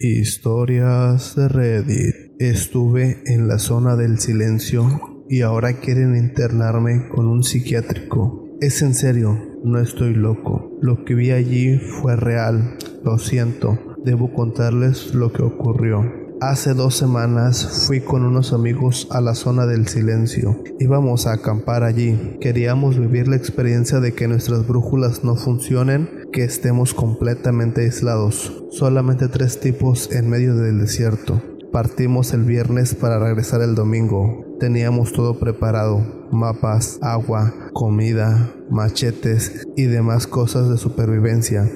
Historias de Reddit. Estuve en la zona del silencio y ahora quieren internarme con un psiquiátrico. Es en serio, no estoy loco. Lo que vi allí fue real. Lo siento, debo contarles lo que ocurrió. Hace dos semanas fui con unos amigos a la zona del silencio. Íbamos a acampar allí. Queríamos vivir la experiencia de que nuestras brújulas no funcionen, que estemos completamente aislados. Solamente tres tipos en medio del desierto. Partimos el viernes para regresar el domingo. Teníamos todo preparado, mapas, agua, comida, machetes y demás cosas de supervivencia.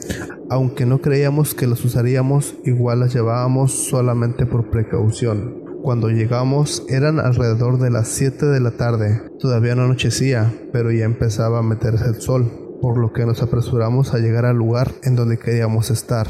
Aunque no creíamos que los usaríamos, igual las llevábamos solamente por precaución. Cuando llegamos eran alrededor de las 7 de la tarde. Todavía no anochecía, pero ya empezaba a meterse el sol, por lo que nos apresuramos a llegar al lugar en donde queríamos estar,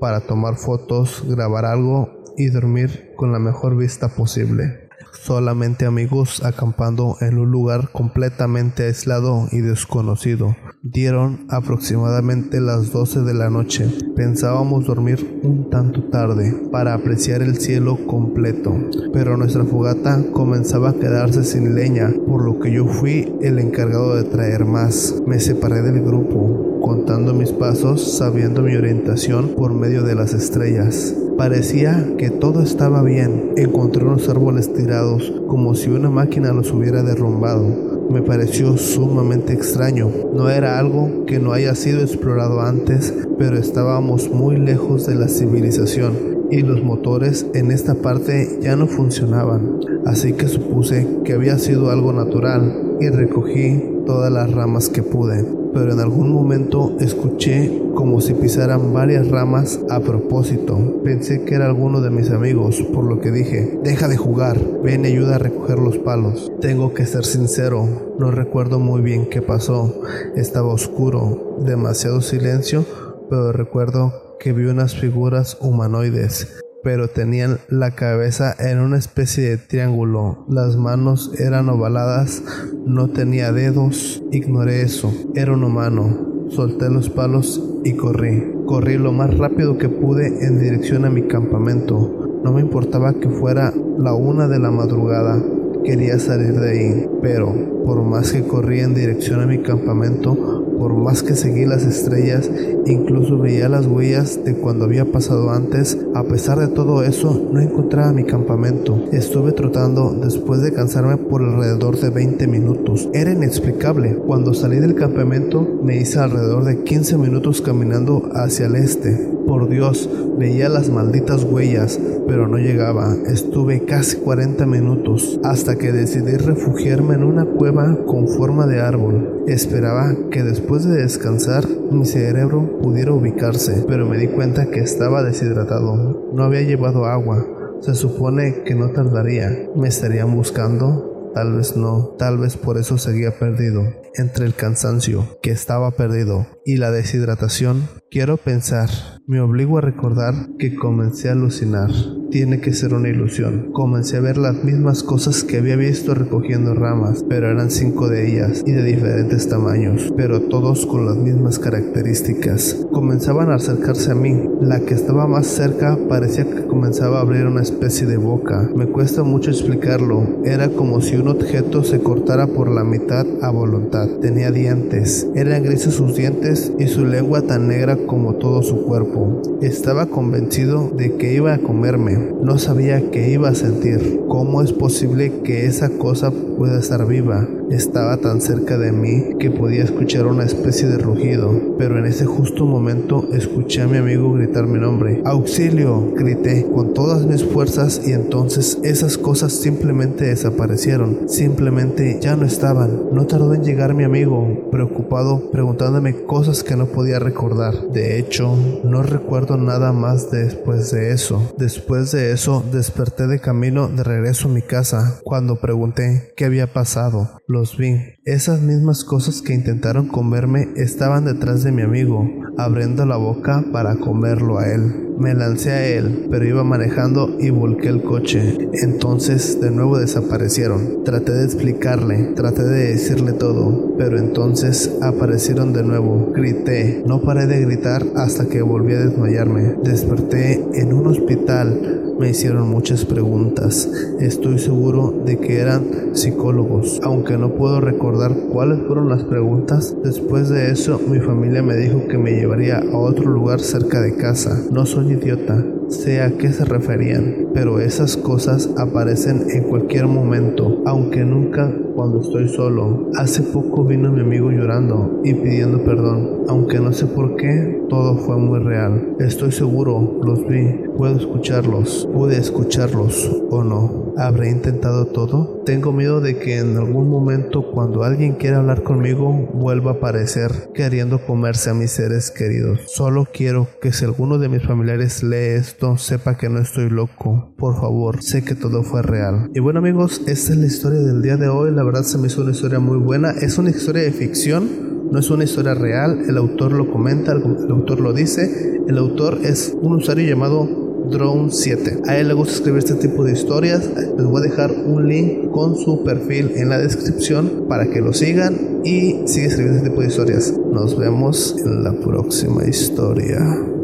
para tomar fotos, grabar algo y dormir con la mejor vista posible solamente amigos acampando en un lugar completamente aislado y desconocido. Dieron aproximadamente las 12 de la noche. Pensábamos dormir un tanto tarde para apreciar el cielo completo, pero nuestra fogata comenzaba a quedarse sin leña, por lo que yo fui el encargado de traer más. Me separé del grupo, contando mis pasos, sabiendo mi orientación por medio de las estrellas. Parecía que todo estaba bien. Encontré unos árboles tirados como si una máquina los hubiera derrumbado. Me pareció sumamente extraño. No era algo que no haya sido explorado antes, pero estábamos muy lejos de la civilización y los motores en esta parte ya no funcionaban. Así que supuse que había sido algo natural y recogí todas las ramas que pude pero en algún momento escuché como si pisaran varias ramas a propósito. Pensé que era alguno de mis amigos, por lo que dije, deja de jugar, ven y ayuda a recoger los palos. Tengo que ser sincero, no recuerdo muy bien qué pasó. Estaba oscuro, demasiado silencio, pero recuerdo que vi unas figuras humanoides pero tenían la cabeza en una especie de triángulo. Las manos eran ovaladas, no tenía dedos. Ignoré eso. Era un humano. Solté los palos y corrí. Corrí lo más rápido que pude en dirección a mi campamento. No me importaba que fuera la una de la madrugada. Quería salir de ahí, pero por más que corrí en dirección a mi campamento, por más que seguí las estrellas, incluso veía las huellas de cuando había pasado antes, a pesar de todo eso, no encontraba mi campamento. Estuve trotando después de cansarme por alrededor de 20 minutos. Era inexplicable. Cuando salí del campamento, me hice alrededor de 15 minutos caminando hacia el este. Por Dios, veía las malditas huellas, pero no llegaba. Estuve casi 40 minutos hasta que decidí refugiarme en una cueva con forma de árbol. Esperaba que Después de descansar, mi cerebro pudiera ubicarse, pero me di cuenta que estaba deshidratado. No había llevado agua. Se supone que no tardaría. ¿Me estarían buscando? Tal vez no, tal vez por eso seguía perdido. Entre el cansancio, que estaba perdido, y la deshidratación, quiero pensar, me obligo a recordar que comencé a alucinar tiene que ser una ilusión. Comencé a ver las mismas cosas que había visto recogiendo ramas, pero eran cinco de ellas y de diferentes tamaños, pero todos con las mismas características. Comenzaban a acercarse a mí. La que estaba más cerca parecía que comenzaba a abrir una especie de boca. Me cuesta mucho explicarlo. Era como si un objeto se cortara por la mitad a voluntad. Tenía dientes. Eran grises sus dientes y su lengua tan negra como todo su cuerpo. Estaba convencido de que iba a comerme no sabía qué iba a sentir. ¿Cómo es posible que esa cosa pueda estar viva? Estaba tan cerca de mí que podía escuchar una especie de rugido, pero en ese justo momento escuché a mi amigo gritar mi nombre. ¡Auxilio! grité con todas mis fuerzas y entonces esas cosas simplemente desaparecieron. Simplemente ya no estaban. No tardó en llegar mi amigo, preocupado, preguntándome cosas que no podía recordar. De hecho, no recuerdo nada más después de eso. Después de eso desperté de camino de regreso a mi casa. Cuando pregunté qué había pasado, los vi. Esas mismas cosas que intentaron comerme estaban detrás de mi amigo, abriendo la boca para comerlo a él. Me lancé a él, pero iba manejando y volqué el coche. Entonces de nuevo desaparecieron. Traté de explicarle, traté de decirle todo, pero entonces aparecieron de nuevo. Grité. No paré de gritar hasta que volví a desmayarme. Desperté en un hospital me hicieron muchas preguntas. Estoy seguro de que eran psicólogos, aunque no puedo recordar cuáles fueron las preguntas. Después de eso, mi familia me dijo que me llevaría a otro lugar cerca de casa. No soy idiota, sé a qué se referían, pero esas cosas aparecen en cualquier momento, aunque nunca cuando estoy solo. Hace poco vino mi amigo llorando y pidiendo perdón, aunque no sé por qué, todo fue muy real. Estoy seguro, los vi, puedo escucharlos, pude escucharlos o no. ¿Habré intentado todo? Tengo miedo de que en algún momento cuando alguien quiera hablar conmigo vuelva a aparecer queriendo comerse a mis seres queridos. Solo quiero que si alguno de mis familiares lee esto sepa que no estoy loco. Por favor, sé que todo fue real. Y bueno amigos, esta es la historia del día de hoy. La verdad se me hizo una historia muy buena. Es una historia de ficción. No es una historia real, el autor lo comenta, el autor lo dice. El autor es un usuario llamado Drone 7. A él le gusta escribir este tipo de historias. Les voy a dejar un link con su perfil en la descripción para que lo sigan y sigue escribiendo este tipo de historias. Nos vemos en la próxima historia.